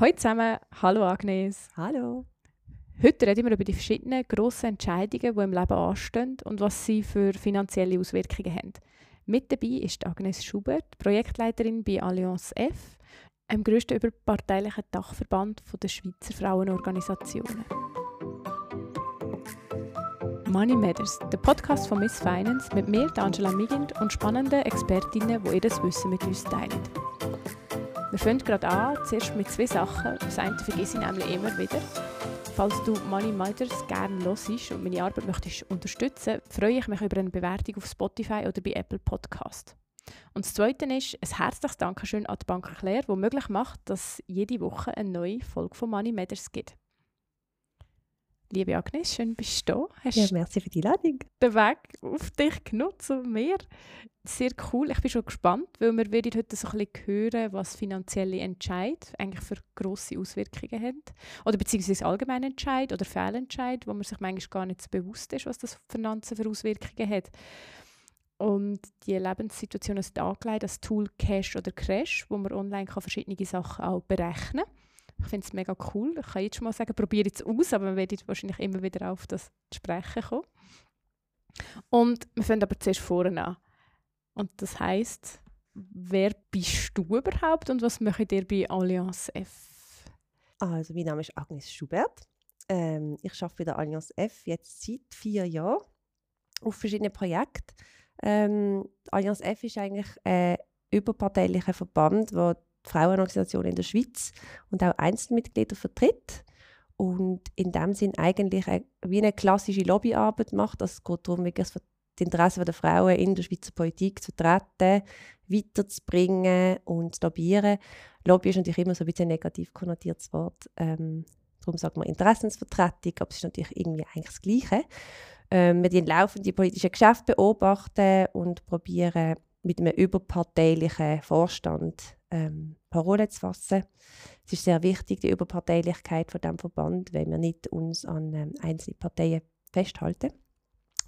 Hallo zusammen, hallo Agnes. Hallo. Heute reden wir über die verschiedenen grossen Entscheidungen, die im Leben anstehen und was sie für finanzielle Auswirkungen haben. Mit dabei ist Agnes Schubert, Projektleiterin bei Allianz F, dem grössten überparteilichen Dachverband der Schweizer Frauenorganisationen. Money Matters, der Podcast von Miss Finance mit mir, Angela Migend und spannenden Expertinnen, die ihr das Wissen mit uns teilen. Wir fangen gerade an, zuerst mit zwei Sachen. Das eine vergesse ich nämlich immer wieder. Falls du Money Matters gerne hörst und meine Arbeit möchtest unterstützen, freue ich mich über eine Bewertung auf Spotify oder bei Apple Podcast. Und das Zweite ist ein herzliches Dankeschön an die Bank Claire, die möglich macht, dass jede Woche eine neue Folge von Money Matters gibt. Liebe Agnes, schön bist du da. Hast ja, merci für die Einladung. Den Weg auf dich genutzt zu mir. Sehr cool. Ich bin schon gespannt, weil wir werden heute so ein bisschen hören, was finanzielle Entscheid eigentlich für grosse Auswirkungen haben. Oder beziehungsweise allgemeine Entscheid oder Fehlentscheid, wo man sich manchmal gar nicht so bewusst ist, was das für Finanzen für Auswirkungen hat. Und die Lebenssituation ist angelegt das Tool Cash oder Crash, wo man online kann verschiedene Sachen auch berechnen kann ich finde es mega cool. Ich kann jetzt schon mal sagen, probiere es aus, aber wir werden wahrscheinlich immer wieder auf das zu sprechen kommen. Und wir fangen aber zuerst vorne an. Und das heisst, wer bist du überhaupt und was macht ihr bei Allianz F? Also, mein Name ist Agnes Schubert. Ähm, ich arbeite bei der Allianz F jetzt seit vier Jahren auf verschiedenen Projekten. Ähm, Allianz F ist eigentlich ein überparteilicher Verband, der Frauenorganisation in der Schweiz und auch Einzelmitglieder vertritt und in dem Sinn eigentlich eine, wie eine klassische Lobbyarbeit macht. Also es geht darum, wirklich das Interesse der Frauen in der Schweizer Politik zu vertreten, weiterzubringen und zu lobbyieren. Lobby ist natürlich immer so ein bisschen ein negativ konnotiertes Wort. Ähm, darum sagt man Interessensvertretung, aber es ist natürlich irgendwie eigentlich das Gleiche. Ähm, wir die politischen Geschäfte beobachten und probieren mit einem überparteilichen Vorstand ähm, Parole zu fassen. Es ist sehr wichtig, die Überparteilichkeit von dem Verband, weil wir nicht uns an ähm, einzelne Parteien festhalten.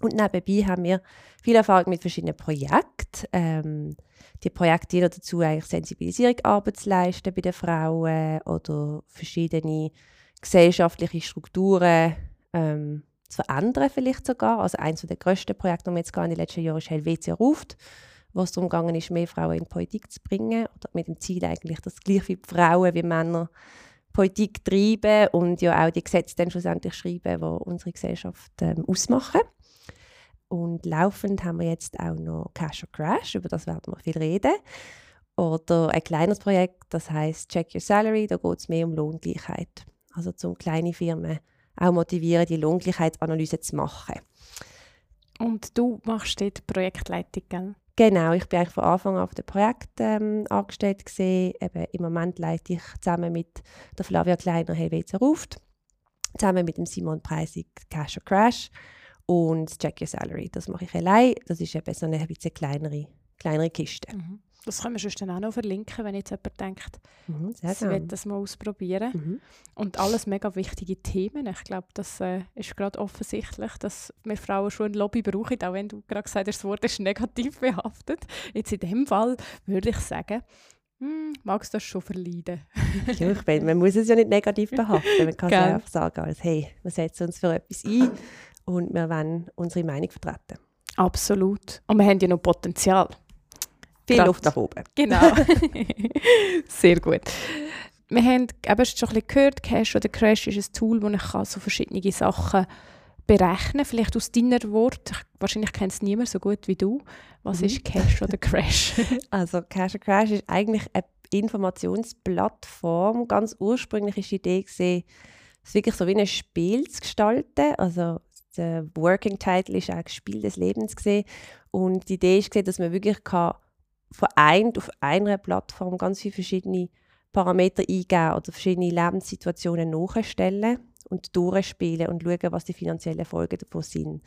Und nebenbei haben wir viel Erfahrung mit verschiedenen Projekten. Ähm, die Projekte dienen dazu, eigentlich Sensibilisierung Arbeit zu leisten bei den Frauen oder verschiedene gesellschaftliche Strukturen ähm, zu verändern vielleicht sogar. Also eines der grössten Projekte, die wir jetzt in den letzten Jahren ist Helvetia ruft wo es darum gegangen ist, mehr Frauen in die Politik zu bringen. Oder mit dem Ziel eigentlich, dass gleich viele Frauen wie Männer Politik treiben und ja auch die Gesetze dann schlussendlich schreiben, die unsere Gesellschaft ähm, ausmachen. Und laufend haben wir jetzt auch noch Cash or Crash, über das werden wir viel reden. Oder ein kleines Projekt, das heißt Check Your Salary, da geht es mehr um Lohngleichheit. Also um kleine Firmen auch motivieren, die Lohngleichheitsanalyse zu machen. Und du machst dort Projektleitung, gell? Genau, ich bin eigentlich von Anfang an auf dem Projekt ähm, angestellt gewesen. Eben, Im Moment leite ich zusammen mit der Flavia Kleiner Helvetia Ruft, zusammen mit dem Simon Preisig Cash or Crash und Check Your Salary. Das mache ich allein. Das ist eben so eine bisschen kleinere, kleinere Kiste. Mhm. Das können wir sonst dann auch noch verlinken, wenn jetzt jemand denkt, mhm, sie will das mal ausprobieren. Mhm. Und alles mega wichtige Themen. Ich glaube, das äh, ist gerade offensichtlich, dass wir Frauen schon ein Lobby brauchen, auch wenn du gerade gesagt hast, das Wort ist negativ behaftet. Jetzt in dem Fall würde ich sagen, hm, magst du das schon verleiden? ja, ich meine, man muss es ja nicht negativ behaften. Man kann es einfach sagen, als, hey, wir setzen uns für etwas ein und wir wollen unsere Meinung vertreten. Absolut. Und wir haben ja noch Potenzial. Viel Grad. Luft nach oben. Genau. Sehr gut. Wir haben eben schon ein bisschen gehört, Cash oder Crash ist ein Tool, das ich so verschiedene Sachen berechnen kann. Vielleicht aus deiner Wort, wahrscheinlich kennt es niemand so gut wie du. Was mhm. ist Cash oder Crash? also Cash oder Crash ist eigentlich eine Informationsplattform. Ganz ursprünglich war die Idee, es wirklich so wie ein Spiel zu gestalten. Also der Working Title ist auch Spiel des Lebens gesehen. Und die Idee ist, dass man wirklich kann vereint auf einer Plattform ganz viele verschiedene Parameter eingeben oder verschiedene Lebenssituationen nachstellen und durchspielen und schauen, was die finanziellen Folgen davon sind.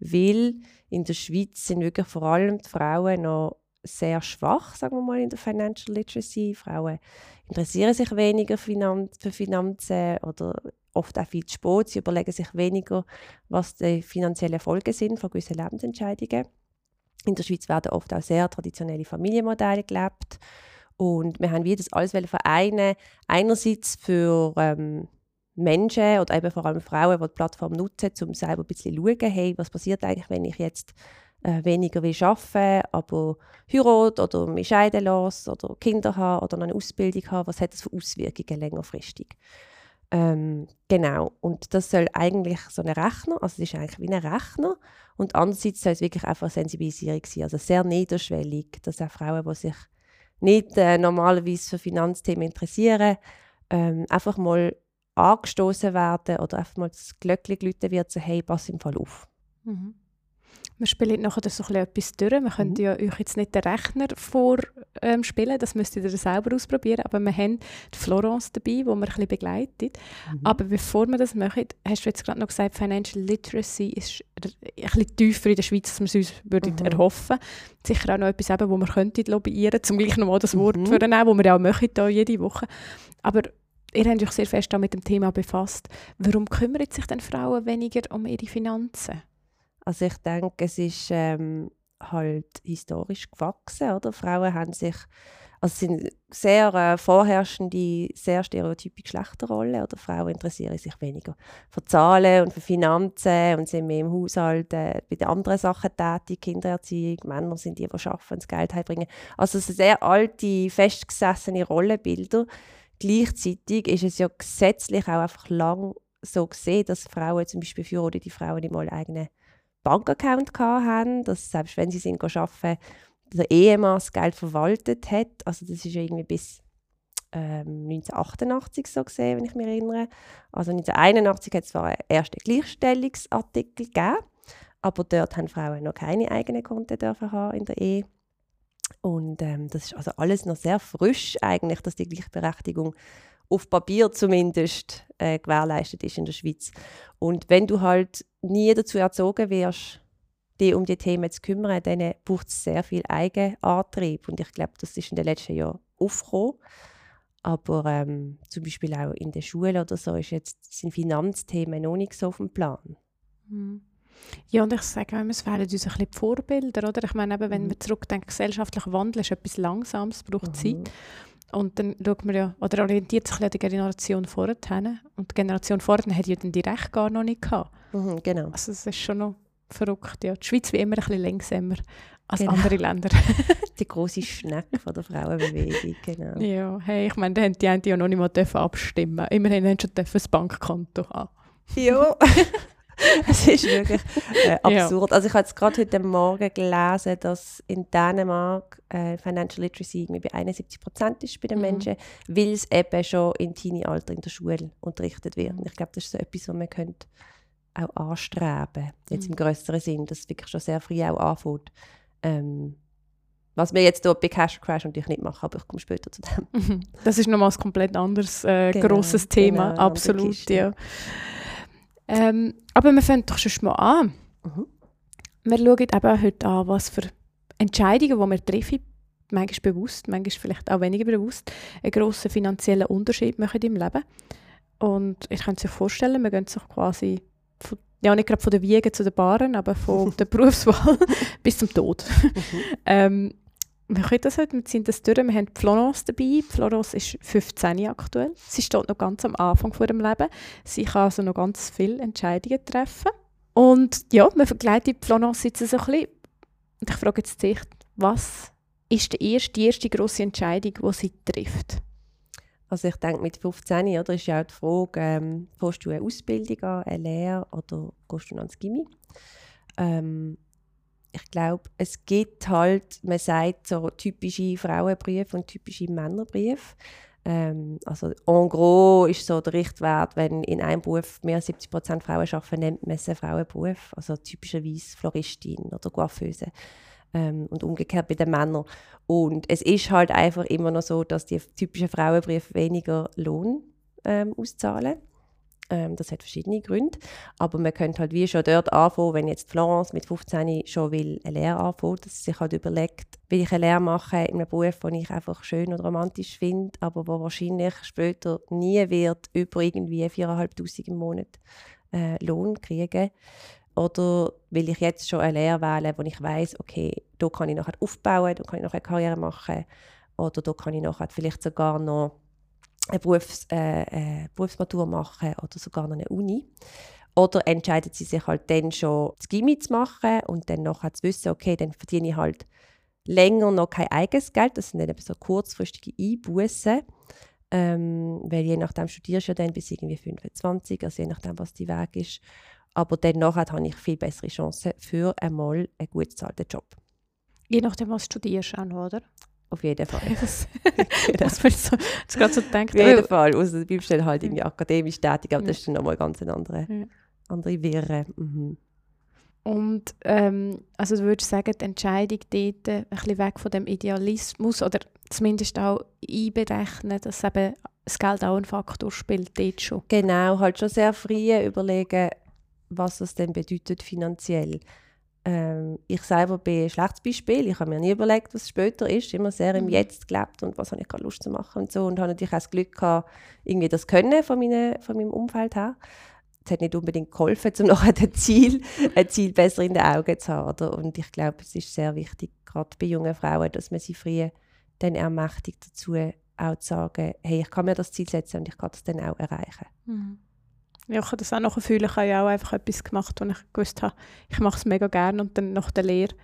Weil in der Schweiz sind wirklich vor allem die Frauen noch sehr schwach, sagen wir mal, in der Financial Literacy. Frauen interessieren sich weniger für Finanzen oder oft auch viel zu spät. Sie überlegen sich weniger, was die finanziellen Folgen sind von gewissen Lebensentscheidungen. In der Schweiz werden oft auch sehr traditionelle Familienmodelle gelebt. Und wir haben wie das alles vereinen, einerseits für ähm, Menschen oder eben vor allem Frauen, die die Plattform nutzen, um selber ein bisschen zu schauen, hey, was passiert eigentlich, wenn ich jetzt äh, weniger will arbeiten aber heirate oder mich scheiden lasse oder Kinder habe oder eine Ausbildung habe, was hat das für Auswirkungen längerfristig? Ähm, genau, und das soll eigentlich so ein Rechner, also es ist eigentlich wie ein Rechner und andererseits soll es wirklich einfach Sensibilisierung sein, also sehr niederschwellig, dass auch Frauen, die sich nicht äh, normalerweise für Finanzthemen interessieren, ähm, einfach mal angestoßen werden oder einfach mal das Glöckchen läuten wird, so hey, pass im Fall auf. Mhm. Wir spielen nachher so etwas durch. Wir können mhm. ja euch jetzt nicht den Rechner vorspielen, ähm, das müsst ihr selber ausprobieren. Aber wir haben die Florence dabei, die wir ein bisschen begleitet. Mhm. Aber bevor wir das machen, hast du jetzt gerade noch gesagt, Financial Literacy ist ein bisschen tiefer in der Schweiz, als wir es uns würden mhm. erhoffen Sicher auch noch etwas, eben, wo wir könnten lobbyieren könnten, um gleich nochmal das Wort mhm. für nehmen, das wir ja auch machen, hier jede Woche. Aber ihr habt euch sehr fest mit dem Thema befasst. Warum kümmern sich denn Frauen weniger um ihre Finanzen? Also ich denke, es ist ähm, halt historisch gewachsen, oder? Frauen haben sich, also sind sehr äh, vorherrschende, sehr stereotype Geschlechterrollen, oder Frauen interessieren sich weniger für Zahlen und für Finanzen und sind mehr im Haushalt äh, bei den anderen Sachen tätig, Kindererziehung, Männer sind die, die arbeiten und das Geld heimbringen. Also sehr alte, festgesessene Rollenbilder. Gleichzeitig ist es ja gesetzlich auch einfach lang so gesehen, dass Frauen zum Beispiel für oder die Frauen nicht mal eigene Bankaccount hatten, dass selbst wenn sie sind arbeiten, der Ehemann das Geld verwaltet hat. Also das ist irgendwie bis ähm, 1988 so gesehen, wenn ich mich erinnere. Also 1981 hat es zwar einen ersten Gleichstellungsartikel gegeben, aber dort haben Frauen noch keine eigenen Konten dürfen haben in der Ehe. Und ähm, das ist also alles noch sehr frisch eigentlich, dass die Gleichberechtigung auf Papier zumindest äh, gewährleistet ist in der Schweiz. Und wenn du halt nie dazu erzogen wirst, dich um die Themen zu kümmern, dann braucht es sehr viel Eigenantrieb. Und ich glaube, das ist in den letzten Jahren aufgekommen. Aber ähm, zum Beispiel auch in der Schule oder so ist jetzt, sind Finanzthemen noch nicht so auf dem Plan. Mhm. Ja, und ich sage immer, es fehlen uns ein bisschen die Vorbilder. Oder? Ich meine, eben, wenn mhm. man zurückdenkt, gesellschaftlich Wandel ist etwas Langsames, braucht mhm. Zeit. Und dann schaut man ja, oder orientiert sich an die Generation vorher. Und die Generation vorher hat ja dann die Rechte gar noch nicht gehabt. Mhm, genau. Also es ist schon noch verrückt. Ja. Die Schweiz wie immer ein bisschen langsamer als genau. andere Länder. die große Schnecke von der Frauenbewegung, genau. Ja, hey, ich meine, da haben die einen ja noch nicht mal abstimmen Immerhin haben sie schon ein Bankkonto haben. Ja. es ist wirklich äh, absurd. Ja. Also ich habe jetzt gerade heute Morgen gelesen, dass in Dänemark äh, Financial Literacy bei 71 Prozent ist bei den mhm. Menschen, weil es eben schon im Teenie-Alter in der Schule unterrichtet wird. Und ich glaube, das ist so etwas, was man könnte auch anstreben jetzt mhm. im größeren Sinn, dass es wirklich schon sehr früh auch anfängt. Ähm, was wir jetzt hier bei Cash Crash natürlich nicht machen, aber ich komme später zu dem. Mhm. Das ist nochmal ein komplett anderes äh, genau, grosses Thema, genau, absolut. Ja. Ähm, aber wir fangen doch schon mal an. Mhm. Wir schauen eben heute an, was für Entscheidungen, die wir treffen, manchmal bewusst, manchmal vielleicht auch weniger bewusst, einen grossen finanziellen Unterschied machen im Leben. Und ich kann sich vorstellen, wir gehen sich quasi, von, ja nicht gerade von der Wiege zu den Baren, aber von der Berufswahl bis zum Tod. Mhm. ähm, wir können das heute, wir sind das durch. Wir haben Florence dabei. Florence ist 15 aktuell. Sie steht noch ganz am Anfang von ihrem Leben. Sie kann also noch ganz viele Entscheidungen treffen. Und ja, wir begleiten Florence jetzt so ein bisschen. Und ich frage jetzt dich, was ist die erste, die erste grosse Entscheidung, die sie trifft? Also ich denke, mit 15 oder, ist ja auch die Frage, ähm, du eine Ausbildung an, eine Lehre oder gehst du ins Gimmi? Ähm, ich glaube, es gibt halt, man sagt so typische Frauenbriefe und typische Männerbriefe. Ähm, also en gros ist so der Richtwert, wenn in einem Beruf mehr als 70 Prozent Frauen arbeiten, nennt man es einen Frauenberuf. Also typischerweise Floristin oder Coiffeuse. Ähm, und umgekehrt bei den Männern. Und es ist halt einfach immer noch so, dass die typischen Frauenbriefe weniger Lohn ähm, auszahlen. Ähm, das hat verschiedene Gründe. Aber man könnte halt wie schon dort anfangen, wenn jetzt Florence mit 15 schon will eine Lehre anfangen, dass sie sich halt überlegt, will ich eine Lehre machen in einem Beruf, den ich einfach schön und romantisch finde, aber wo wahrscheinlich später nie wird über irgendwie 4'500 im Monat äh, Lohn kriegen. Oder will ich jetzt schon eine Lehre wählen, wo ich weiß, okay, da kann ich nachher aufbauen, da kann ich noch eine Karriere machen oder da kann ich nachher vielleicht sogar noch eine, Berufs-, äh, äh, Berufsmatur machen oder sogar noch eine Uni. Oder entscheidet sie sich halt dann schon, das Gimmi zu machen und dann nachher zu wissen, okay, dann verdiene ich halt länger noch kein eigenes Geld. Das sind dann eben so kurzfristige Einbußen. Ähm, weil je nachdem studierst du ja dann bis irgendwie 25, also je nachdem, was die Weg ist. Aber dann habe ich viel bessere Chancen für einmal einen gut bezahlten Job. Je nachdem, was du studierst auch noch, oder? Auf jeden Fall. das, das wird so, das gerade so gedacht. Auf jeden Fall. Außer du bleibst dann halt irgendwie akademisch tätig, aber das ist dann nochmal ganz eine andere, Ja. andere Wirre. Mhm. Und ähm, also du würdest sagen, die Entscheidung dort ein bisschen weg von dem Idealismus oder zumindest auch einberechnen, dass eben das Geld auch einen Faktor spielt, dort schon. Genau, halt schon sehr früh überlegen, was das denn bedeutet finanziell. Ähm, ich selber bin ein schlechtes Beispiel. Ich habe mir nie überlegt, was später ist. Immer sehr im Mhm. Jetzt gelebt und was habe ich gerade Lust zu machen und so. Und habe natürlich auch das Glück gehabt, irgendwie das Können von, meine, von meinem Umfeld her. Es hat nicht unbedingt geholfen, um nachher ein Ziel, ein Ziel besser in den Augen zu haben. Oder? Und ich glaube, es ist sehr wichtig, gerade bei jungen Frauen, dass man sie früh dann ermächtigt dazu, auch zu sagen, hey, ich kann mir das Ziel setzen und ich kann das dann auch erreichen. Ja, ich habe das auch noch fühlen. Ich habe ja auch einfach etwas gemacht, wo ich gewusst habe, ich mache es mega gerne und dann nach der Lehre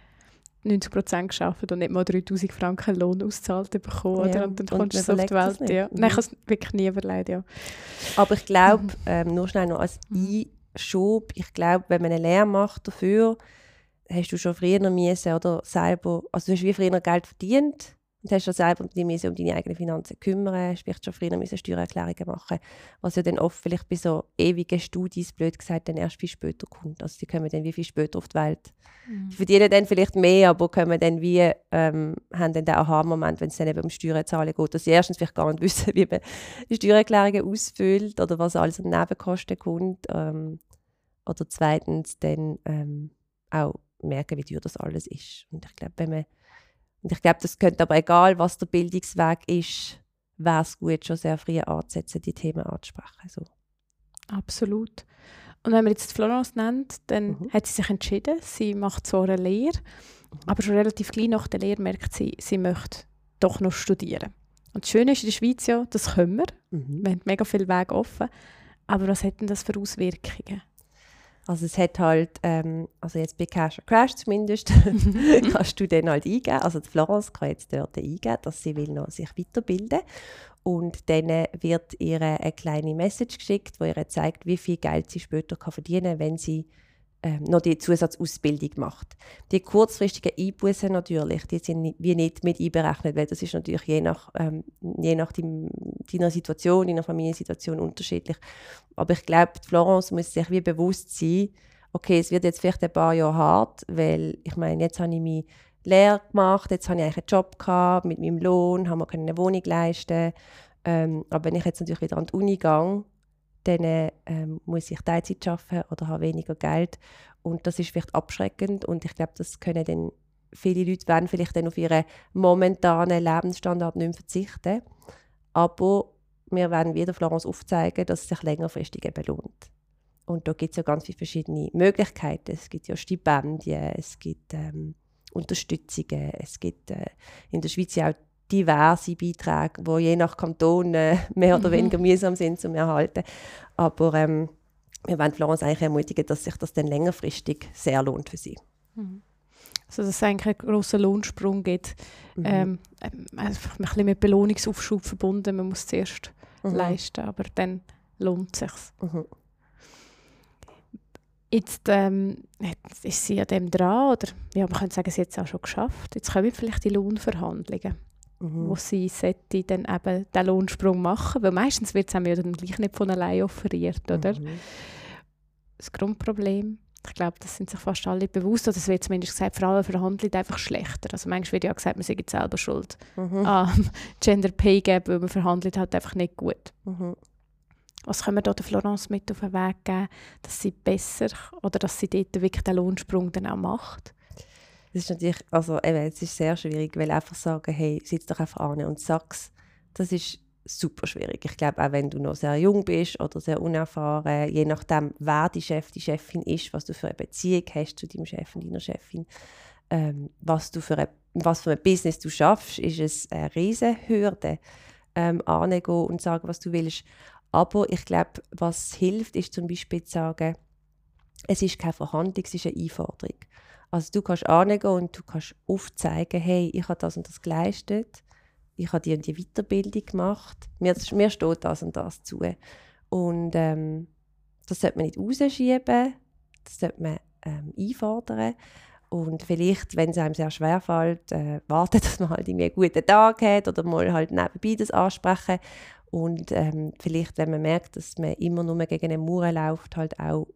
90 Prozent geschafft und nicht mal 3000 Franken Lohn ausgezahlt bekommen. Oder? Ja, Und dann kommst du so auf die Welt. Ja. Mhm. Nein, ich habe es wirklich nie überlegt. Ja. Aber ich glaube, ähm, nur schnell noch als Einschub, ich glaube, wenn man eine Lehre macht dafür, hast du schon früher müssen, oder selber, also du hast wie früher Geld verdient und hast schon selber dich müssen um deine eigenen Finanzen kümmern, vielleicht schon früher müssen Steuererklärungen machen, was ja dann oft vielleicht bei so ewigen Studis, blöd gesagt, dann erst viel später kommt. Also die kommen dann wie viel später auf die Welt. Die verdienen dann vielleicht mehr, aber kommen dann wie, ähm, haben dann den Aha-Moment, wenn es dann eben um Steuern zahlen geht, dass sie erstens vielleicht gar nicht wissen, wie man Steuererklärungen ausfüllt oder was alles an Nebenkosten kommt. Ähm, oder zweitens dann ähm, auch merken, wie teuer das alles ist. Und ich glaube, wenn man und ich glaube, das könnte aber egal, was der Bildungsweg ist, wäre es gut, schon sehr früh anzusetzen, die Themen anzusprechen. So. Absolut. Und wenn man jetzt Florence nennt, dann Mhm. hat sie sich entschieden, sie macht zwar eine Lehre, aber schon relativ gleich nach der Lehre merkt sie, sie möchte doch noch studieren. Und das Schöne ist in der Schweiz ja, das können wir. Mhm. Wir haben mega viel Weg offen. Aber was hat denn das für Auswirkungen? Also es hat halt, ähm, also jetzt bei Cash or Crash zumindest, kannst du dann halt eingeben, also die Florence kann jetzt dort eingeben, dass sie will noch sich weiterbilden. Und dann wird ihr eine kleine Message geschickt, wo ihr zeigt, wie viel Geld sie später kann verdienen kann, wenn sie ähm, noch die Zusatzausbildung macht. Die kurzfristigen Einbußen natürlich, die sind wie nicht mit einberechnet, weil das ist natürlich je nach, ähm, je nach dein, deiner Situation, deiner Familiensituation unterschiedlich. Aber ich glaube, Florence muss sich wie bewusst sein, okay, es wird jetzt vielleicht ein paar Jahre hart, weil ich meine, jetzt habe ich meine Lehre gemacht, jetzt habe ich eigentlich einen Job gehabt, mit meinem Lohn, haben wir eine Wohnung leisten. Ähm, aber wenn ich jetzt natürlich wieder an die Uni gehe, dann ähm, muss ich Teilzeit arbeiten oder habe weniger Geld. Und das ist vielleicht abschreckend und ich glaube, das können dann viele Leute werden vielleicht dann auf ihren momentanen Lebensstandard nicht mehr verzichten. Aber wir werden wieder Florence aufzeigen, dass es sich längerfristig eben lohnt. Und da gibt es ja ganz viele verschiedene Möglichkeiten. Es gibt ja Stipendien, es gibt ähm, Unterstützungen, es gibt äh, in der Schweiz ja auch diverse Beiträge, die je nach Kanton äh, mehr oder Mhm. weniger mühsam sind zum Erhalten. Aber ähm, wir wollen Florence eigentlich ermutigen, dass sich das dann längerfristig sehr lohnt für sie. Also dass es eigentlich einen grossen Lohnsprung gibt. Mhm. Ähm, ähm, einfach ein bisschen mit Belohnungsaufschub verbunden. Man muss zuerst Mhm. leisten, aber dann lohnt es sich. Mhm. Jetzt ähm, jetzt ist sie an dem dran, oder ja, man könnte sagen, sie hat es auch schon geschafft. Jetzt kommen vielleicht die Lohnverhandlungen, Mhm. wo sie sollte dann eben den Lohnsprung machen, weil meistens wird es einem ja dann gleich nicht von allein offeriert, oder? Mhm. Das Grundproblem, ich glaube, das sind sich fast alle bewusst, oder es wird zumindest gesagt, Frauen verhandeln einfach schlechter. Also manchmal wird ja gesagt, man sei selber schuld Mhm. am Gender Pay Gap, weil man verhandelt halt einfach nicht gut. Mhm. Was können wir da der Florence mit auf den Weg geben, dass sie besser oder dass sie dort wirklich den Lohnsprung dann auch macht? Das ist natürlich, also eben, es ist sehr schwierig, weil einfach sagen, hey, sitz doch einfach an und sag's, das ist super schwierig. Ich glaube, auch wenn du noch sehr jung bist oder sehr unerfahren, je nachdem, wer die Chef, die Chefin ist, was du für eine Beziehung hast zu deinem Chef und deiner Chefin, ähm, was du für eine was für ein Business du schaffst, ist es eine riesige Hürde, ähm, angehen und sagen, was du willst. Aber ich glaube, was hilft, ist zum Beispiel zu sagen, es ist keine Verhandlung, es ist eine Einforderung. Also du kannst angehen und du kannst aufzeigen, hey, ich habe das und das geleistet, ich habe die und die Weiterbildung gemacht, mir, mir steht das und das zu. Und ähm, das sollte man nicht rausschieben, das sollte man ähm, einfordern. Und vielleicht, wenn es einem sehr schwer fällt, äh, warten, dass man halt irgendwie einen guten Tag hat oder mal halt nebenbei das ansprechen. Und ähm, vielleicht, wenn man merkt, dass man immer nur gegen eine Mauer läuft, halt auch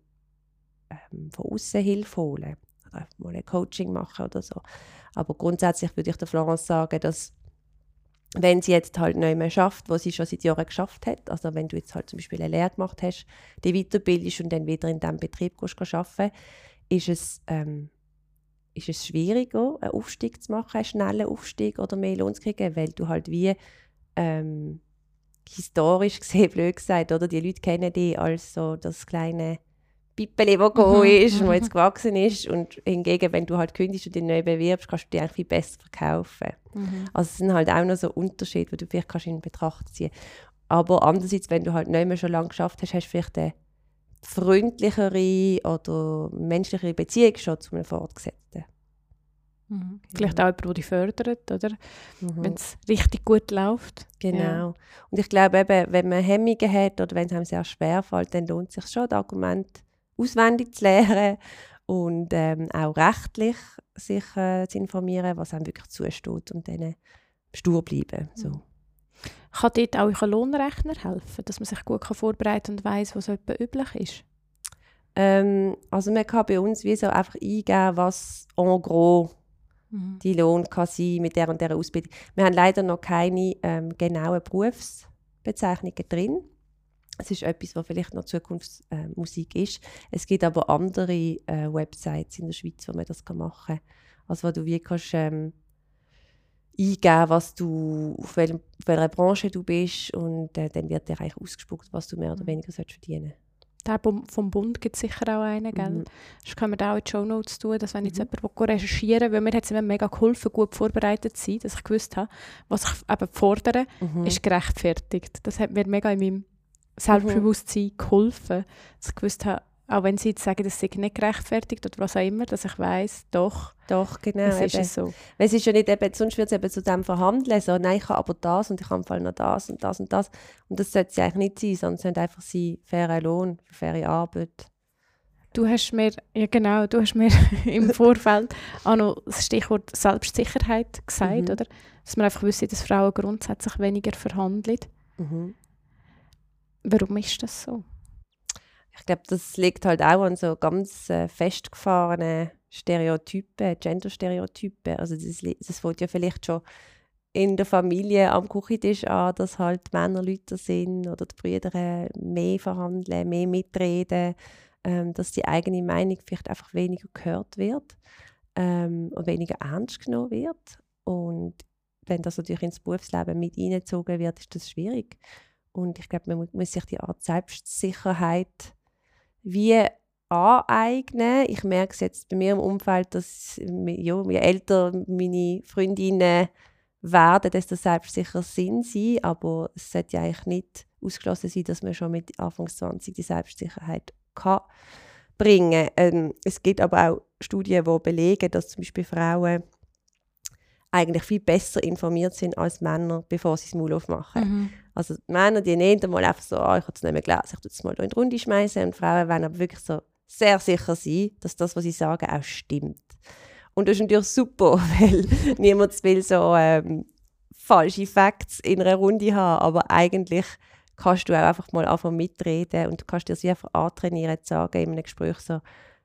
ähm, von außen Hilfe holen. Oder mal ein Coaching machen oder so. Aber grundsätzlich würde ich der Florence sagen, dass wenn sie jetzt halt nicht mehr schafft, was sie schon seit Jahren geschafft hat, also wenn du jetzt halt zum Beispiel eine Lehre gemacht hast, die weiterbildest und dann wieder in diesem Betrieb gehst, arbeiten, ist es, ähm, ist es schwieriger, einen Aufstieg zu machen, einen schnellen Aufstieg oder mehr Lohn zu kriegen, weil du halt wie ähm, historisch gesehen, blöd gesagt, oder die Leute kennen dich als so das kleine Pippeli, gekommen mhm. ist, mhm. jetzt gewachsen ist. Und hingegen, wenn du halt kündigst und dich neu bewirbst, kannst du dich eigentlich viel besser verkaufen. Mhm. Also es sind halt auch noch so Unterschiede, die du vielleicht kannst in Betracht ziehen Aber andererseits, wenn du halt nicht mehr schon lange geschafft hast, hast du vielleicht eine freundlichere oder menschlichere Beziehung schon zu einem Vorgesetzten. Mhm. Vielleicht auch jemand, der dich fördert, oder? Mhm. Wenn es richtig gut läuft. Genau. Ja. Und ich glaube eben, wenn man Hemmungen hat oder wenn es einem sehr schwer fällt, dann lohnt es sich schon, das Argument auswendig zu lernen und ähm, auch rechtlich sich äh, zu informieren, was einem wirklich zusteht und dann stur bleiben. So. Mhm. Kann dort auch euer Lohnrechner helfen, dass man sich gut vorbereiten kann und weiss, was etwa üblich ist? Ähm, also man kann bei uns wie so einfach eingeben, was en gros mhm. die Lohn kann sein mit der und der Ausbildung. Wir haben leider noch keine ähm, genauen Berufsbezeichnungen drin. Es ist etwas, was vielleicht noch Zukunftsmusik äh, ist. Es gibt aber andere äh, Websites in der Schweiz, wo man das machen kann. Also wo du wie kannst, ähm, eingeben, was du, auf, welchem, auf welcher Branche du bist und äh, dann wird dir eigentlich ausgespuckt, was du mehr oder mhm. weniger verdienen sollst. Der vom Bund gibt es sicher auch einen, gell? Mhm. Das können wir da auch in die Show Notes tun, dass wenn jetzt mhm. jemand recherchieren will, weil mir hat es mir mega geholfen, gut vorbereitet zu sein, dass ich gewusst habe, was ich eben fordere, mhm. ist gerechtfertigt. Das hat mir mega in meinem Selbstbewusstsein mhm. geholfen, dass ich gewusst habe, auch wenn sie jetzt sagen, das sei nicht gerechtfertigt oder was auch immer, dass ich weiß, doch, doch genau, es ist es so. Weil es ist ja nicht eben, sonst wird es eben zu dem verhandeln, so, nein, ich habe aber das und ich habe im noch das und das und das. Und das sollte es eigentlich nicht sein, sondern es sollte einfach sein, fairer Lohn, faire Arbeit. Du hast mir, ja genau, du hast mir im Vorfeld auch noch das Stichwort Selbstsicherheit gesagt, mhm. oder? Dass man einfach wüsste, dass Frauen grundsätzlich weniger verhandeln. Mhm. Warum ist das so? Ich glaube, das liegt halt auch an so ganz äh, festgefahrenen Stereotypen, Gender-Stereotypen. Also das, das fängt ja vielleicht schon in der Familie am Küchentisch an, dass halt Männer Leute sind oder die Brüder mehr verhandeln, mehr mitreden, ähm, dass die eigene Meinung vielleicht einfach weniger gehört wird ähm, und weniger ernst genommen wird. Und wenn das natürlich ins Berufsleben mit eingezogen wird, ist das schwierig. Und ich glaube, man muss sich die Art Selbstsicherheit wie aneignen. Ich merke es jetzt bei mir im Umfeld, dass ja, je älter meine Freundinnen werden, desto selbstsicher sind sie. Aber es sollte ja eigentlich nicht ausgeschlossen sein, dass man schon mit Anfang 20 die Selbstsicherheit kann bringen kann. Ähm, es gibt aber auch Studien, die belegen, dass zum Beispiel Frauen eigentlich viel besser informiert sind als Männer, bevor sie das Maul aufmachen. Mhm. Also die Männer, die nehmen mal einfach so, oh, ich habe es nicht mehr gelesen, ich tue es mal in die Runde schmeißen und Frauen wollen aber wirklich so sehr sicher sein, dass das, was sie sagen, auch stimmt. Und das ist natürlich super, weil niemand will so ähm, falsche Facts in einer Runde haben, aber eigentlich kannst du auch einfach mal anfangen mitreden und kannst dir das einfach antrainieren, zu sagen in einem Gespräch so,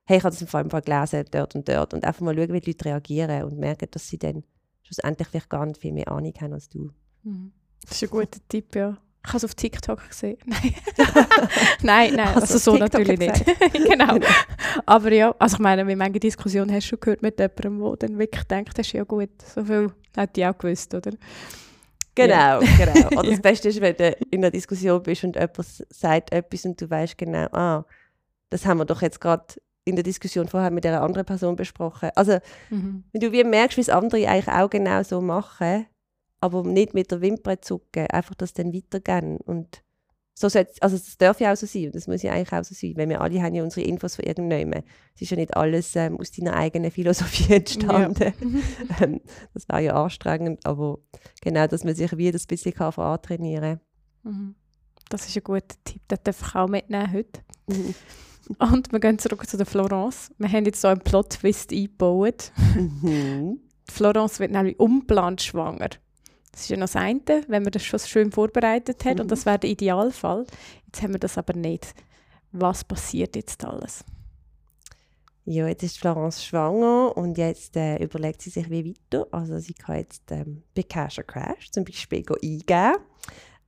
hey, ich habe das im Fall gelesen, dort und dort und einfach mal schauen, wie die Leute reagieren und merken, dass sie dann schlussendlich vielleicht gar nicht viel mehr Ahnung haben als du. Mhm. Das ist ein guter Tipp, ja. Ich habe es auf TikTok gesehen. Nein, nein, nein, also, also so natürlich nicht. genau. Aber ja, also ich meine, wie manche Diskussion hast du schon gehört mit jemandem, der dann wirklich denkt, das ist ja gut, so viel hat die auch gewusst, oder? Genau, ja. genau. Oder das Beste ist, wenn du in einer Diskussion bist und jemand sagt etwas und du weißt genau, ah, das haben wir doch jetzt gerade in der Diskussion vorher mit einer anderen Person besprochen. Also, Mhm. wenn du wie merkst, wie es andere eigentlich auch genau so machen, aber nicht mit der Wimper zucken, einfach das dann weitergeben. Und so also das darf ja auch so sein und das muss ja eigentlich auch so sein, weil wir alle haben ja unsere Infos von irgendjemandem. Es ist ja nicht alles ähm, aus deiner eigenen Philosophie entstanden. Ähm, das war ja anstrengend, aber genau, dass man sich wie das bisschen kann antrainieren Mhm. Das ist ein guter Tipp, den darf ich auch mitnehmen heute. kann. Und wir gehen zurück zu der Florence. Wir haben jetzt so einen Plot-Twist eingebaut. Mhm. Die Florence wird nämlich unplant schwanger. Das ist ja noch das eine, wenn man das schon schön vorbereitet hat. Und das wäre der Idealfall. Jetzt haben wir das aber nicht. Was passiert jetzt alles? Ja, jetzt ist Florence schwanger und jetzt äh, überlegt sie sich wie weiter. Also sie kann jetzt ähm, bei Cash or Crash zum Beispiel eingeben,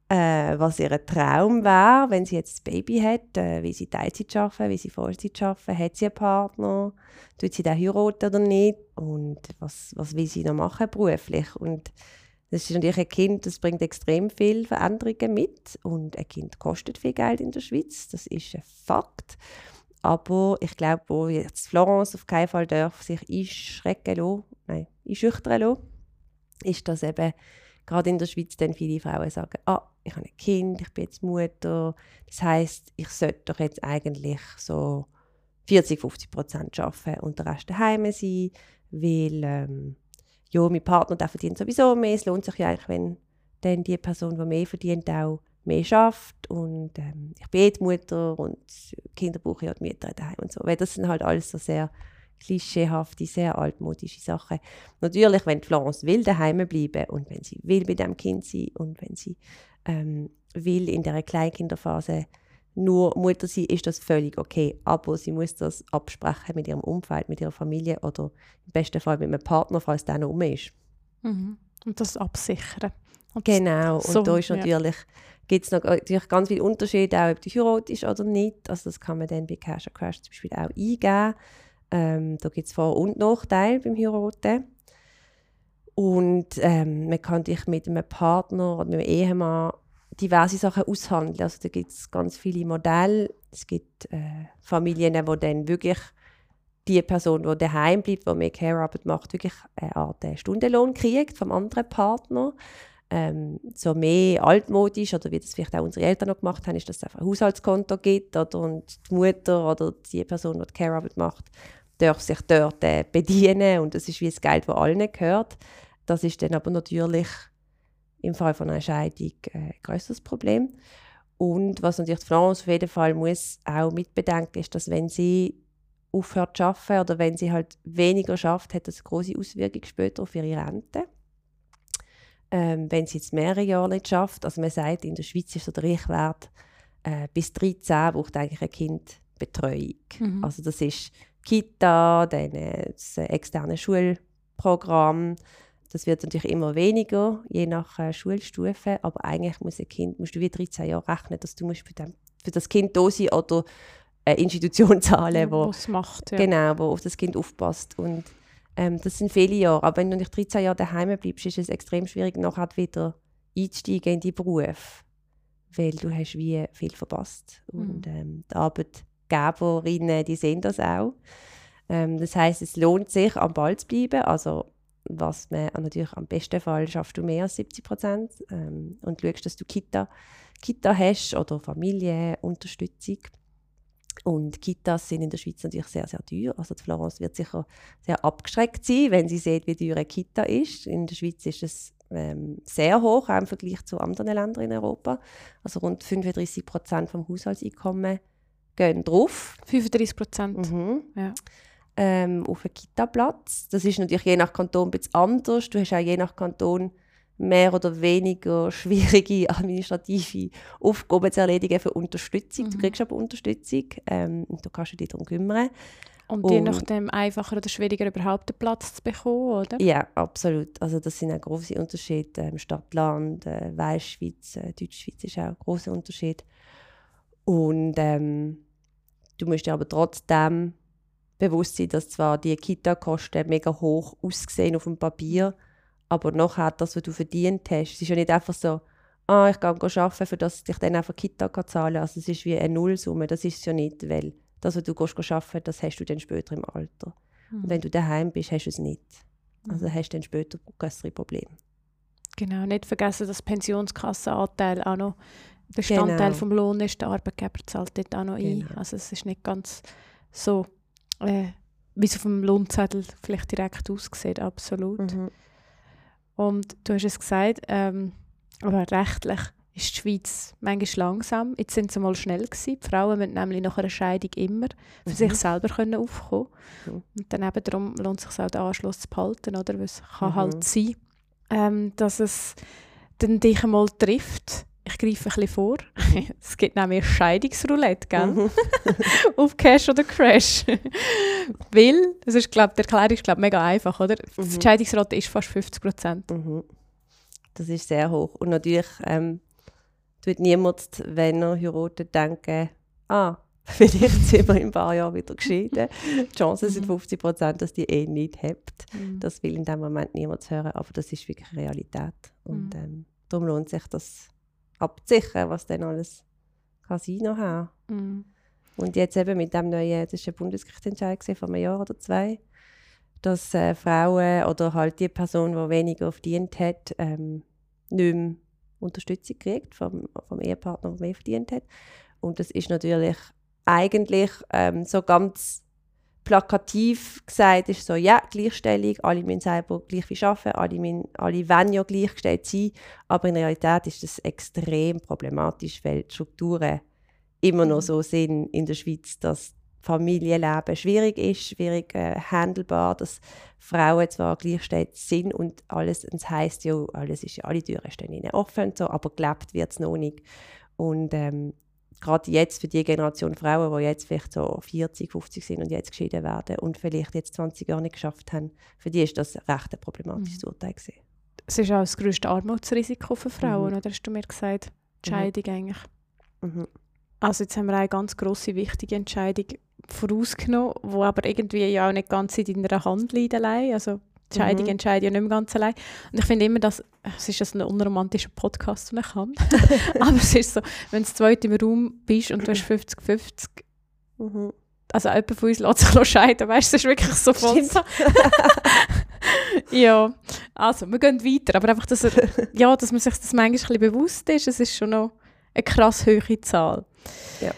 äh, was ihr Traum wäre, wenn sie jetzt ein Baby hat, äh, wie sie Teilzeit arbeiten, wie sie Vollzeit arbeiten, hat sie einen Partner, tut sie den heiraten oder nicht und was, was will sie noch machen beruflich. Und das ist natürlich ein Kind, das bringt extrem viele Veränderungen mit und ein Kind kostet viel Geld in der Schweiz, das ist ein Fakt. Aber ich glaube, wo jetzt Florence auf keinen Fall darf sich einschrecken lassen, nein, einschüchtern lassen, ist, dass eben gerade in der Schweiz dann viele Frauen sagen, ah, ich habe ein Kind, ich bin jetzt Mutter. Das heißt, ich sollte doch jetzt eigentlich so 40, 50 Prozent arbeiten und der Rest daheim sein, weil ähm, ja, mein Partner der verdient sowieso mehr. Es lohnt sich ja eigentlich, wenn dann die Person, die mehr verdient, auch mehr schafft und ähm, ich bin jetzt Mutter und Kinder brauchen ja die Mütter daheim und so. Weil das sind halt alles so sehr klischeehafte, sehr altmodische Sachen. Natürlich, wenn Florence will daheim bleiben und wenn sie will bei dem Kind sein und wenn sie ähm, will in der Kleinkinderphase nur Mutter sein, ist das völlig okay. Aber sie muss das absprechen mit ihrem Umfeld, mit ihrer Familie oder im besten Fall mit einem Partner, falls der noch um ist. Mhm. Und das absichern. Und Genau, und So, da ist ja. natürlich, gibt es natürlich ganz viele Unterschiede, auch ob du heiratest oder nicht. Also das kann man dann bei Cash or Crash zum Beispiel auch eingeben. Ähm, da gibt es Vor- und Nachteile beim Heiraten. Und ähm, man kann dich mit einem Partner oder mit einem Ehemann diverse Sachen aushandeln. Also da gibt es ganz viele Modelle. Es gibt äh, Familien, wo dann wirklich die Person, die daheim bleibt, die mehr Care-Arbeit macht, wirklich eine Art äh, Stundenlohn kriegt vom anderen Partner ähm, so mehr altmodisch oder wie das vielleicht auch unsere Eltern noch gemacht haben, ist, dass es einfach ein Haushaltskonto gibt oder, und die Mutter oder die Person, die die Care-Arbeit macht, darf sich dort äh, bedienen und das ist wie das Geld, das allen gehört. Das ist dann aber natürlich im Fall von einer Scheidung äh, ein grösseres Problem. Und was natürlich die Florence auf jeden Fall muss auch mitbedenken, ist, dass wenn sie aufhört zu arbeiten oder wenn sie halt weniger schafft, hat das große Auswirkung später auf ihre Rente ähm, wenn sie jetzt mehrere Jahre nicht schafft. Also man sagt, in der Schweiz ist so der Richtwert, äh, bis 13 braucht eigentlich ein Kind Betreuung. Mhm. Also das ist Kita, dann äh, das äh, externe Schulprogramm. Das wird natürlich immer weniger, je nach äh, Schulstufe. Aber eigentlich muss ein Kind, musst du wie 13 Jahre rechnen, dass du musst für, dem, für das Kind da sein oder eine Institution zahlen, wo, was macht. Ja. Genau, wo auf das Kind aufpasst. Und ähm, das sind viele Jahre. Aber wenn du nicht 13 Jahre daheim bleibst, ist es extrem schwierig, nachher wieder einzusteigen in deinen Beruf. Weil du hast wie viel verpasst. Und ähm, die Arbeitgeberinnen, die sehen das auch. Ähm, das heißt, es lohnt sich, am Ball zu bleiben. Also was man natürlich am besten Fall schaffst du mehr als 70 Prozent ähm, und schaust, dass du Kita, Kita hast oder Familie, Unterstützung. Und Kitas sind in der Schweiz natürlich sehr, sehr teuer. Also die Florence wird sicher sehr abgeschreckt sein, wenn sie sieht, wie teuer eine Kita ist. In der Schweiz ist es ähm, sehr hoch, auch im Vergleich zu anderen Ländern in Europa. Also rund 35 Prozent vom Haushaltseinkommen gehen drauf. 35 Prozent. Mhm. Ja. Ähm, auf einen Kita-Platz. Das ist natürlich je nach Kanton ein bisschen anders. Du hast auch je nach Kanton mehr oder weniger schwierige administrative Aufgaben zu erledigen für Unterstützung. Du Mhm. kriegst aber Unterstützung ähm, und da kannst du dich darum kümmern. Und je nachdem einfacher oder schwieriger überhaupt einen Platz zu bekommen, oder? Ja, absolut. Also das sind auch große Unterschiede. Ähm, Stadt, Land, äh, Weißschweiz, äh, Deutschschweiz ist auch ein großer Unterschied. Und ähm, du musst dir aber trotzdem bewusst sein, dass zwar die Kita-Kosten mega hoch aussehen auf dem Papier, aber nachher das, was du verdient hast, es ist ja nicht einfach so, ah, ich gehe arbeiten, für das ich dann einfach Kita zahlen kann. Also es ist wie eine Nullsumme, das ist es ja nicht, weil das, was du gehst arbeiten das hast du dann später im Alter. Mhm. Und wenn du daheim bist, hast du es nicht. Also Mhm. hast du dann später größere Probleme. Genau, nicht vergessen, dass Pensionskassenanteil auch noch Bestandteil Genau. vom Lohn ist. Der Arbeitgeber zahlt dort auch noch ein. Genau. Also es ist nicht ganz so, äh, wie es auf dem Lohnzettel vielleicht direkt aussieht, absolut. Mhm. Und du hast es gesagt, ähm, aber rechtlich ist die Schweiz manchmal langsam. Jetzt sind sie mal schnell gewesen. Die Frauen müssen nämlich nach einer Scheidung immer für Mhm. sich selber können aufkommen. Mhm. Und dann eben darum lohnt es sich auch, den Anschluss zu behalten, oder? Weil es kann Mhm. halt sein, ähm, dass es dann dich einmal trifft. Ich greife ein bisschen vor. es gibt nämlich Scheidungsroulette, gell? Mhm. auf Cash oder Crash. Weil, das ist, glaub, die Erklärung ist glaub, mega einfach, oder? Die Mhm. Scheidungsrate ist fast 50 Prozent. Mhm. Das ist sehr hoch. Und natürlich ähm, tut niemand, wenn er heiratet, denken, ah, vielleicht sind wir in ein paar Jahren wieder geschieden. Die Chancen sind Mhm. 50 Prozent, dass die Ehe nicht hebt. Das, Das will in dem Moment niemand hören, aber das ist wirklich Realität. Und Mhm. ähm, darum lohnt sich das abzusichern, was dann alles kann sein noch haben. mm, Und jetzt eben mit dem neuen, das war ein Bundesgerichtsentscheid vor einem Jahr oder zwei, dass äh, Frauen oder halt die Person, die weniger verdient hat, ähm, nicht mehr Unterstützung kriegt vom, vom Ehepartner, der mehr verdient hat. Und das ist natürlich eigentlich ähm, so ganz plakativ gesagt, ist so, ja, Gleichstellung, alle müssen selber gleich viel arbeiten, alle, müssen, alle wollen ja gleichgestellt sein, aber in Realität ist das extrem problematisch, weil die Strukturen immer noch Mhm. so sind in der Schweiz, dass Familienleben schwierig ist, schwierig äh, handelbar, dass Frauen zwar gleichgestellt sind und alles, und es heisst ja, alles ist ja, alle Türen stehen ihnen offen und so, aber gelebt wird es noch nicht. Und ähm, gerade jetzt für die Generation Frauen, die jetzt vielleicht so 40, 50 sind und jetzt geschieden werden und vielleicht jetzt 20 Jahre nicht geschafft haben, für die ist das recht ein problematisches Mhm. Urteil gewesen. es ist auch das grösste Armutsrisiko für Frauen, Mhm. oder hast du mir gesagt? Die Mhm. Scheidung eigentlich. Mhm. Also jetzt haben wir eine ganz grosse, wichtige Entscheidung vorausgenommen, die aber irgendwie ja auch nicht ganz in deiner Hand liegt allein. Also die Scheidung Mhm. entscheidet ja nicht mehr ganz allein. Und ich finde immer, dass es ist ein unromantischer Podcast, den ich kann. aber es ist so, wenn du zweit im Raum bist und du hast 50-50, Mhm. also jemand von uns lässt sich noch scheiden, weißt du, es ist wirklich so voll so. ja, also wir gehen weiter, aber einfach, dass, er, ja, dass man sich das manchmal ein bisschen bewusst ist, es ist schon noch eine krass hohe Zahl. Ja.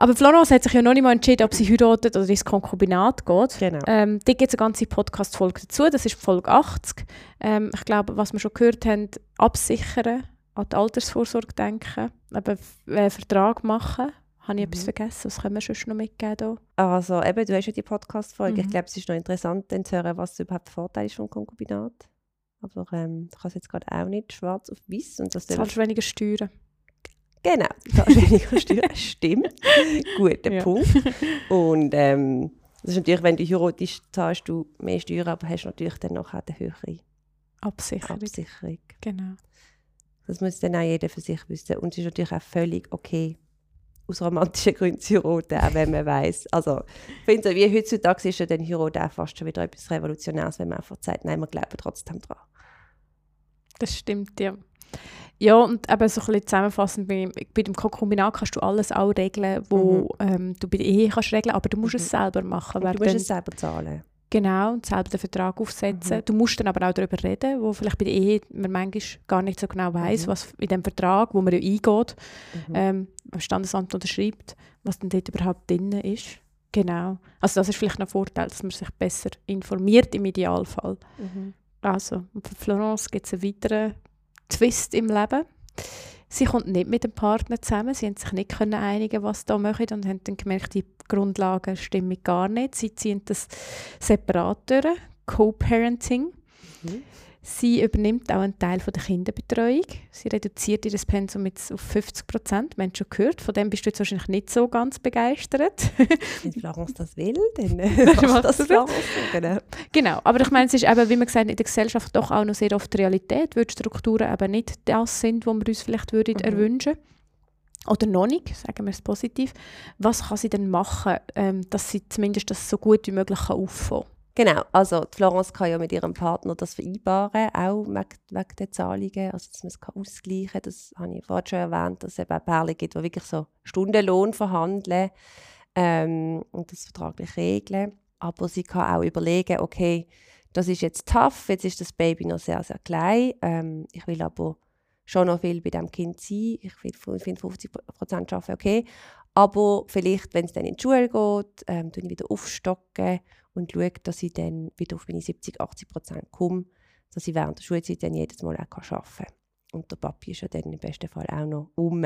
Aber Florence hat sich ja noch nicht mal entschieden, ob sie heiratet oder ins Konkubinat geht. Genau. Ähm, da gibt es eine ganze Podcast-Folge dazu, das ist Folge 80. Ähm, ich glaube, was wir schon gehört haben, absichern, an die Altersvorsorge denken, eben einen Vertrag machen. Habe ich Mhm. etwas vergessen? Was können wir sonst noch mitgeben? Da? Also eben, du hast ja die Podcast-Folge. Ich Mhm. glaube, es ist noch interessant, dann zu hören, was überhaupt der Vorteil ist vom Konkubinat. Aber ähm, ich es jetzt gerade auch nicht schwarz auf weiß. Und das Zahlst weniger Steuern. Genau, da weniger Steuern. Stimmt. Guter Ja. Punkt. Und ähm, das ist natürlich, wenn du heiratest, zahlst du mehr Steuern, aber hast natürlich dann noch eine höhere Absicherung. Absicherung. Genau. Das muss dann auch jeder für sich wissen. Und es ist natürlich auch völlig okay, aus romantischen Gründen zu heiraten, auch wenn man weiß. Also, ich finde, so wie heutzutage ist ja dann Heiraten auch fast schon wieder etwas Revolutionäres, wenn man einfach sagt, nein, wir glauben trotzdem dran. Das stimmt, ja. Ja, und eben so ein bisschen zusammenfassend, bei, bei dem Konkubinat kannst du alles auch regeln, wo ähm, du bei der Ehe kannst regeln, aber du musst es Mhm. selber machen. Du musst dann- es selber zahlen. Genau, und selber den Vertrag aufsetzen. Mhm. Du musst dann aber auch darüber reden, wo vielleicht bei der Ehe man manchmal gar nicht so genau weiß, Mhm. was in dem Vertrag, wo man ja eingeht, Mhm. ähm, am Standesamt unterschreibt, was denn dort überhaupt drin ist. Genau. Also das ist vielleicht ein Vorteil, dass man sich besser informiert im Idealfall. Mhm. Also, für Florence gibt es einen weiteren Twist im Leben. Sie kommt nicht mit dem Partner zusammen. Sie haben sich nicht können einigen, was sie da machen und haben dann gemerkt, die Grundlagen stimmen gar nicht. Sie ziehen das separat durch, Co-Parenting. Mhm. Sie übernimmt auch einen Teil von der Kinderbetreuung. Sie reduziert ihr Pensum jetzt auf 50 Prozent. Wir haben schon gehört, von dem bist du jetzt wahrscheinlich nicht so ganz begeistert. Wenn Florence das will, dann Dann macht das. Florence. Genau. Genau, aber ich meine, es ist eben, wie man gesagt in der Gesellschaft doch auch noch sehr oft die Realität, weil die Strukturen eben nicht das sind, was wir uns vielleicht würden Mhm. erwünschen Oder noch nicht, sagen wir es positiv. Was kann sie denn machen, ähm, dass sie zumindest das so gut wie möglich kann auffangen Genau, also Florence kann ja mit ihrem Partner das vereinbaren, auch wegen, der Zahlungen, also dass man es ausgleichen kann. Das habe ich vorhin schon erwähnt, dass es eben auch Pärchen gibt, die wirklich so Stundenlohn verhandeln. ähm, und das vertraglich regeln. Aber sie kann auch überlegen, okay, das ist jetzt tough, jetzt ist das Baby noch sehr, sehr klein. Ähm, ich will aber schon noch viel bei dem Kind sein. Ich finde 50 Prozent arbeiten okay. Aber vielleicht, wenn es dann in die Schule geht, ähm, ich wieder aufstocken und schaue, dass ich dann wieder auf meine 70, 80 Prozent komme, dass ich während der Schulzeit dann jedes Mal auch arbeiten kann. Und der Papi ist ja dann im besten Fall auch noch um.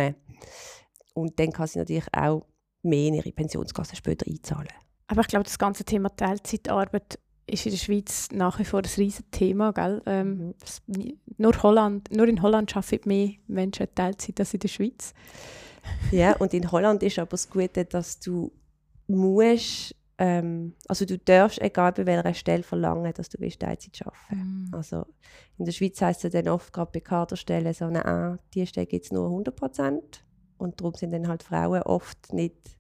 Und dann kann sie natürlich auch mehr in ihre Pensionskasse später einzahlen. Aber ich glaube, das ganze Thema Teilzeitarbeit ist in der Schweiz nach wie vor ein riesiges Thema. Gell? Ähm, mhm. nur, Holland, nur in Holland arbeiten mehr Menschen Teilzeit als in der Schweiz. ja, und in Holland ist aber das Gute, dass du musst, ähm, also du darfst, egal bei welcher Stelle, verlangen, dass du Teilzeit arbeiten mhm. Also in der Schweiz heisst es dann oft, gerade bei Kaderstellen, so, ah, die Stelle gibt es nur 100 Prozent. Und darum sind dann halt Frauen oft nicht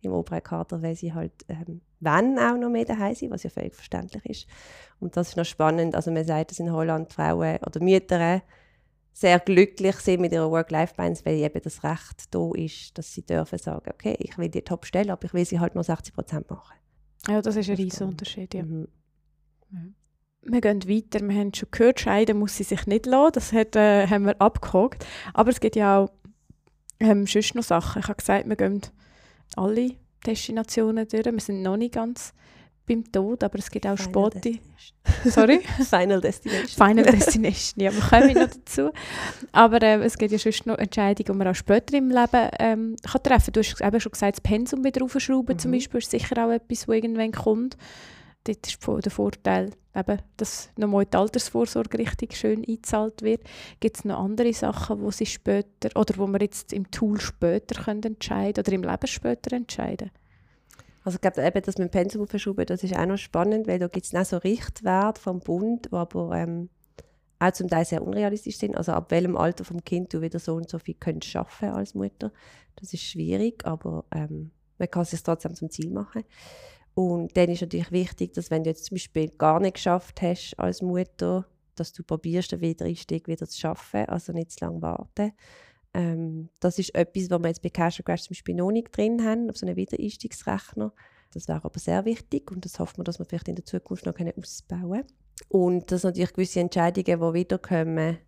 im oberen Kader, weil sie halt, ähm, wenn auch noch mehr daheim sind, was ja völlig verständlich ist. Und das ist noch spannend. Also man sagt, dass in Holland Frauen oder Mütter sehr glücklich sind mit ihrer Work-Life-Balance, weil eben das Recht da ist, dass sie dürfen sagen, okay, ich will die Top-Stelle, aber ich will sie halt nur 60 Prozent machen. Ja, das ist ein riesiger Unterschied, ja. Mhm. Wir gehen weiter. Wir haben schon gehört, scheiden muss sie sich nicht lassen. Das hat, äh, haben wir abgehakt. Aber es gibt ja auch ähm, sonst noch Sachen. Ich habe gesagt, wir gehen alle Destinationen durch. Wir sind noch nicht ganz beim Tod, aber es gibt auch Spotte. Sorry? Final Destination. Final Destination, ja, wir kommen noch dazu. Aber äh, es gibt ja sonst noch Entscheidungen, die man auch später im Leben ähm, kann treffen kann. Du hast eben schon gesagt, das Pensum wieder aufschrauben mhm. zum Beispiel ist sicher auch etwas, das irgendwann kommt dort ist der Vorteil, eben, dass nochmal die Altersvorsorge richtig schön eingezahlt wird. Gibt es noch andere Sachen, wo sie später oder wo wir jetzt im Tool später können entscheiden oder im Leben später entscheiden? Also ich glaube eben, dass mit Pensum verschoben, das ist auch noch spannend, weil da gibt es so Richtwerte vom Bund, die aber ähm, auch zum Teil sehr unrealistisch sind. Also ab welchem Alter vom Kind du wieder so und so viel könntest schaffen als Mutter. Das ist schwierig, aber ähm, man kann es trotzdem zum Ziel machen. Und dann ist natürlich wichtig, dass wenn du jetzt zum Beispiel gar nicht geschafft hast als Mutter, dass du probierst, den Wiedereinstieg wieder zu schaffen, also nicht zu lange warten. Ähm, das ist etwas, was wir jetzt bei Cash Crash zum Beispiel noch nicht drin haben, auf so einem Wiedereinstiegsrechner. Das wäre aber sehr wichtig und das hoffen wir, dass wir vielleicht in der Zukunft noch ausbauen können. Und dass natürlich gewisse Entscheidungen, die wiederkommen,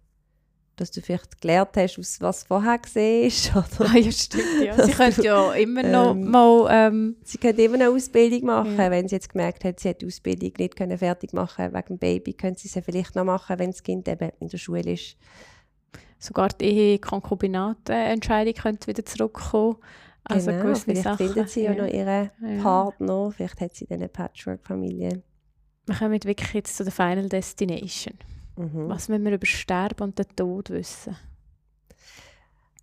dass du vielleicht gelernt hast, aus was vorher gesehen Oder? Ah, ja, stimmt. Ja. Sie können ja immer noch ähm, mal... Ähm, sie können immer eine Ausbildung machen. Ja. Wenn sie jetzt gemerkt hat, sie hat die Ausbildung nicht können fertig machen wegen dem Baby, können sie sie vielleicht noch machen, wenn das Kind eben in der Schule ist. Sogar die Ehe-Konkubinate-Entscheidung könnte wieder zurückkommen. Also genau, vielleicht Sachen. findet sie ja, noch ihren ja. Partner, vielleicht hat sie dann eine Patchwork-Familie. Wir kommen wirklich jetzt zu der Final Destination. Mhm. Was müssen wir über Sterben und den Tod wissen?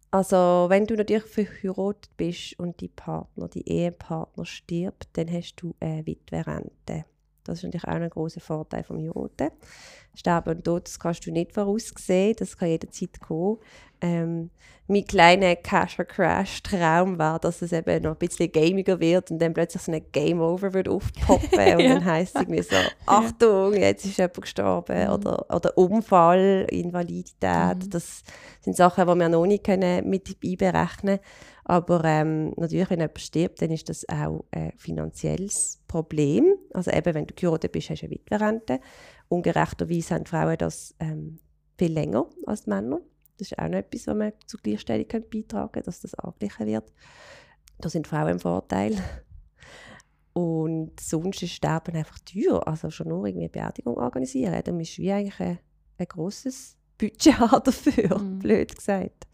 Also, wenn du natürlich verheiratet bist und die Partner, die Ehepartner stirbt, dann hast du eine Witwerrente. Das ist natürlich auch ein großer Vorteil vom Heiraten. Sterben und Tod, das kannst du nicht voraussehen, das kann jederzeit kommen. Ähm, mein kleiner Cash Crash Traum war, dass es eben noch ein bisschen gamiger wird und dann plötzlich so ein Game Over wird aufpoppen und ja. dann heisst es irgendwie so, Achtung, jetzt ist jemand gestorben mhm. oder, oder Unfall, Invalidität. Mhm. Das sind Sachen, die wir noch nicht können mit einberechnen können. Aber ähm, natürlich, wenn jemand stirbt, dann ist das auch ein finanzielles Problem. Also eben, wenn du geheiratet bist, hast du eine Witwerrente. Ungerechterweise haben Frauen das ähm, viel länger als Männer. Das ist auch noch etwas, was man zur Gleichstellung beitragen kann, dass das angeglichen wird. Da sind Frauen im Vorteil. Und sonst ist Sterben einfach teuer. Also schon nur irgendwie eine Beerdigung organisieren. Da musst du wie eigentlich ein, ein grosses Budget haben dafür, mhm. blöd gesagt.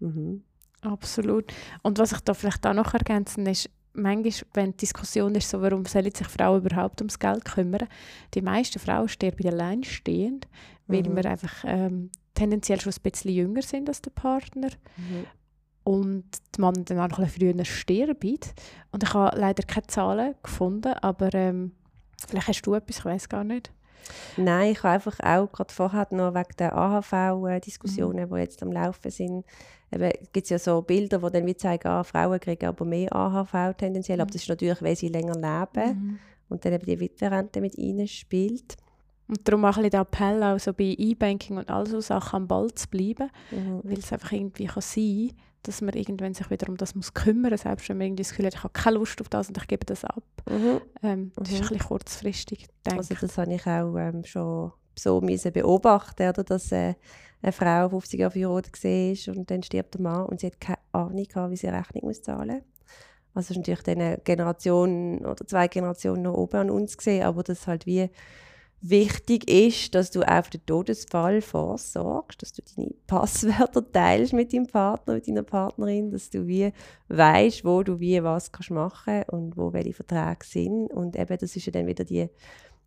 Mhm. Absolut. Und was ich da vielleicht auch noch ergänzen ist, manchmal, wenn die Diskussion ist, so, warum sollen sich Frauen überhaupt ums Geld kümmern, die meisten Frauen sterben alleinstehend, weil mhm. wir einfach ähm, tendenziell schon ein bisschen jünger sind als der Partner. Mhm. Und die Mann dann auch ein bisschen früher sterben. Und ich habe leider keine Zahlen gefunden, aber ähm, vielleicht hast du etwas, ich weiß gar nicht. Nein, ich habe einfach auch gerade vorher noch wegen der AHV-Diskussionen, mhm. die jetzt am Laufen sind, gibt es ja so Bilder, die dann wie zeigen, ah, Frauen kriegen aber mehr AHV tendenziell, mhm. aber das ist natürlich, weil sie länger leben mhm. und dann eben die Witwerrente mit ihnen spielt. Und darum auch ein der Appell, auch so bei E-Banking und all so Sachen am Ball zu bleiben, Mhm. weil es einfach irgendwie kann sein dass man irgendwann sich wieder um das muss kümmern muss, selbst wenn man irgendwie das Gefühl hat, ich habe keine Lust auf das und ich gebe das ab. Mhm. Ähm, das ist Mhm. ein bisschen kurzfristig, denke Also ich. das habe ich auch ähm, schon so müssen beobachten, oder, dass äh, eine Frau 50 Jahre verheiratet war und dann stirbt der Mann und sie hat keine Ahnung gehabt, wie sie eine Rechnung muss zahlen Also es ist natürlich eine Generation oder zwei Generationen noch oben an uns gesehen, aber das halt wie wichtig ist, dass du auf den Todesfall vorsorgst, dass du deine Passwörter teilst mit deinem Partner, mit deiner Partnerin, dass du wie weißt, wo du wie was kannst machen und wo welche Verträge sind und eben das ist ja dann wieder die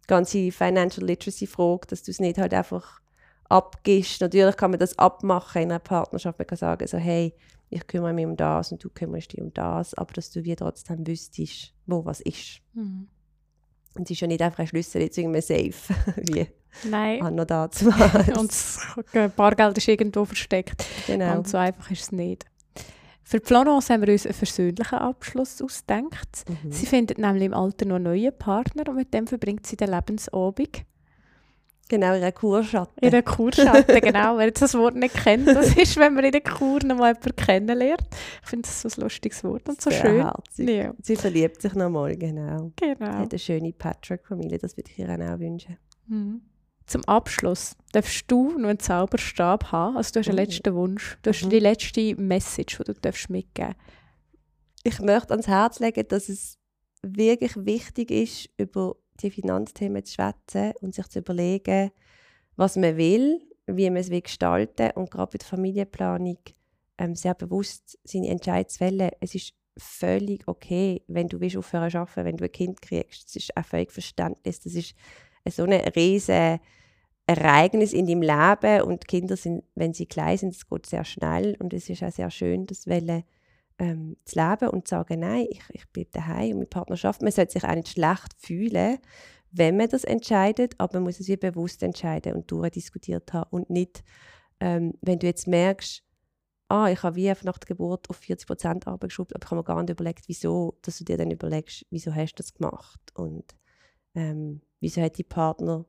ganze Financial Literacy Frage, dass du es nicht halt einfach abgibst. Natürlich kann man das abmachen in einer Partnerschaft. Man kann sagen, so, hey, ich kümmere mich um das und du kümmerst dich um das, aber dass du wie trotzdem wüsstest, wo was ist. Mhm. Und es ist ja nicht einfach ein Schlüssel jetzt irgendwie safe, wie Nein. Anna dazu Und das Bargeld ist irgendwo versteckt. genau. Und so einfach ist es nicht. Für die Florence haben wir uns einen versöhnlichen Abschluss ausgedacht. Mhm. Sie findet nämlich im Alter noch einen neuen Partner und mit dem verbringt sie den Lebensabend. Genau, ihre Kurschatten. In der Kurschatten, genau. Wer jetzt das Wort nicht kennt, das ist, wenn man in der Kur noch mal jemanden kennenlernt. Ich finde das so ein lustiges Wort und so Sehr schön. herzig. Ja, Sie verliebt sich nochmal, genau. Sie genau. hat eine schöne Patrick-Familie, das würde ich ihr auch wünschen. Mhm. Zum Abschluss darfst du noch einen Zauberstab haben. Also du hast einen Oh. letzten Wunsch. Du hast Mhm. die letzte Message, die du darfst mitgeben ich möchte ans Herz legen, dass es wirklich wichtig ist, über die Finanzthemen zu schwätzen und sich zu überlegen, was man will, wie man es will gestalten und gerade bei der Familienplanung ähm, sehr bewusst seine Entscheidungen zu fällen. Es ist völlig okay, wenn du willst aufhören zu arbeiten, wenn du ein Kind kriegst. Das ist auch völlig verständlich. Das ist so ein riesen Ereignis in deinem Leben und Kinder sind, wenn sie klein sind, es geht sehr schnell und es ist auch sehr schön, das Welle ähm, zu leben und zu sagen, nein, ich, ich bleibe daheim und meine Partnerschaft. Man sollte sich auch nicht schlecht fühlen, wenn man das entscheidet, aber man muss es wie bewusst entscheiden und durchdiskutiert haben und nicht, ähm, wenn du jetzt merkst, ah, ich habe wie nach der Geburt auf 40 Prozent Arbeit geschoben, aber ich habe mir gar nicht überlegt, wieso, dass du dir dann überlegst, wieso hast du das gemacht und ähm, wieso hat die Partner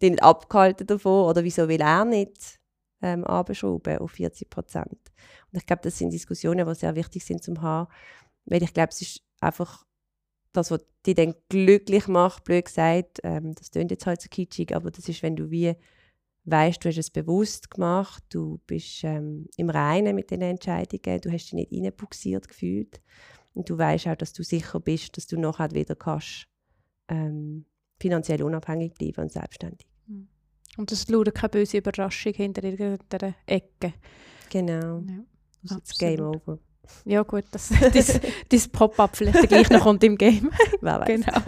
dich nicht abgehalten davon oder wieso will er nicht ähm, abschrauben auf 40 Prozent. Und ich glaube, das sind Diskussionen, die sehr wichtig sind zum haben, weil ich glaube, es ist einfach das, was dich dann glücklich macht, blöd gesagt, ähm, das klingt jetzt halt so kitschig, aber das ist, wenn du wie weißt, du hast es bewusst gemacht, du bist ähm, im Reinen mit den Entscheidungen, du hast dich nicht reinbuxiert gefühlt und du weißt auch, dass du sicher bist, dass du nachher wieder kannst ähm, finanziell unabhängig bleiben und selbstständig. Und es lauert keine böse Überraschung hinter irgendeiner Ecke. Genau. Ja, Das ist jetzt Game over. ja gut, das, das, das Pop-up vielleicht gleich noch kommt im Game. Wer weiß. genau.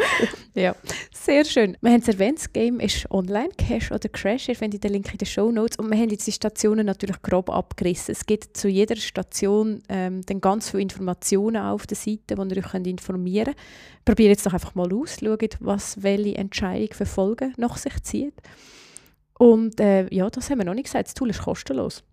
Ja, sehr schön. Wir haben es erwähnt, das Game ist online, Cash oder Crash. Ihr findet den Link in den Show Notes. Und wir haben jetzt die Stationen natürlich grob abgerissen. Es gibt zu jeder Station ähm, dann ganz viele Informationen auf der Seite, wo ihr euch könnt informieren könnt. Probiert jetzt doch einfach mal aus, schaut, was welche Entscheidung für Folgen nach sich zieht. Und äh, ja, das haben wir noch nicht gesagt. Das Tool ist kostenlos.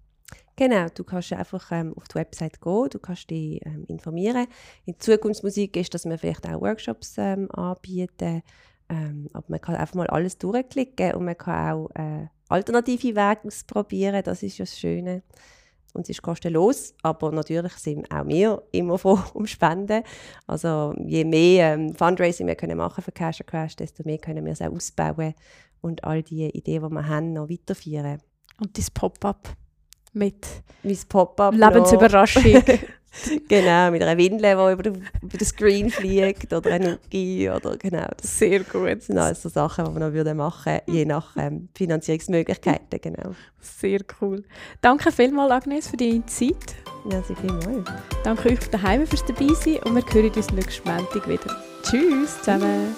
Genau, du kannst einfach ähm, auf die Website gehen, du kannst dich ähm, informieren. In Zukunftsmusik ist, dass wir vielleicht auch Workshops ähm, anbieten, ähm, aber man kann einfach mal alles durchklicken und man kann auch äh, alternative Wege ausprobieren, das ist ja das Schöne. Und es ist kostenlos, aber natürlich sind auch wir immer froh um Spenden. Also je mehr ähm, Fundraising wir können machen für Cash Crash, desto mehr können wir es auch ausbauen und all die Ideen, die wir haben, noch weiterführen. Und das Pop-up mit Mein Pop-up. Lebensüberraschung. Genau, mit einer Windel, die über, den- über den Screen fliegt oder ein Nuki oder genau. Das Sehr gut. sind alles so Sachen, die wir noch würden machen würden, je nach ähm, Finanzierungsmöglichkeiten. Genau. Sehr cool. Danke vielmals, Agnes, für deine Zeit. Merci vielmals. Danke euch daheim fürs Dabeisein und wir hören uns nächsten Montag wieder. Tschüss zusammen.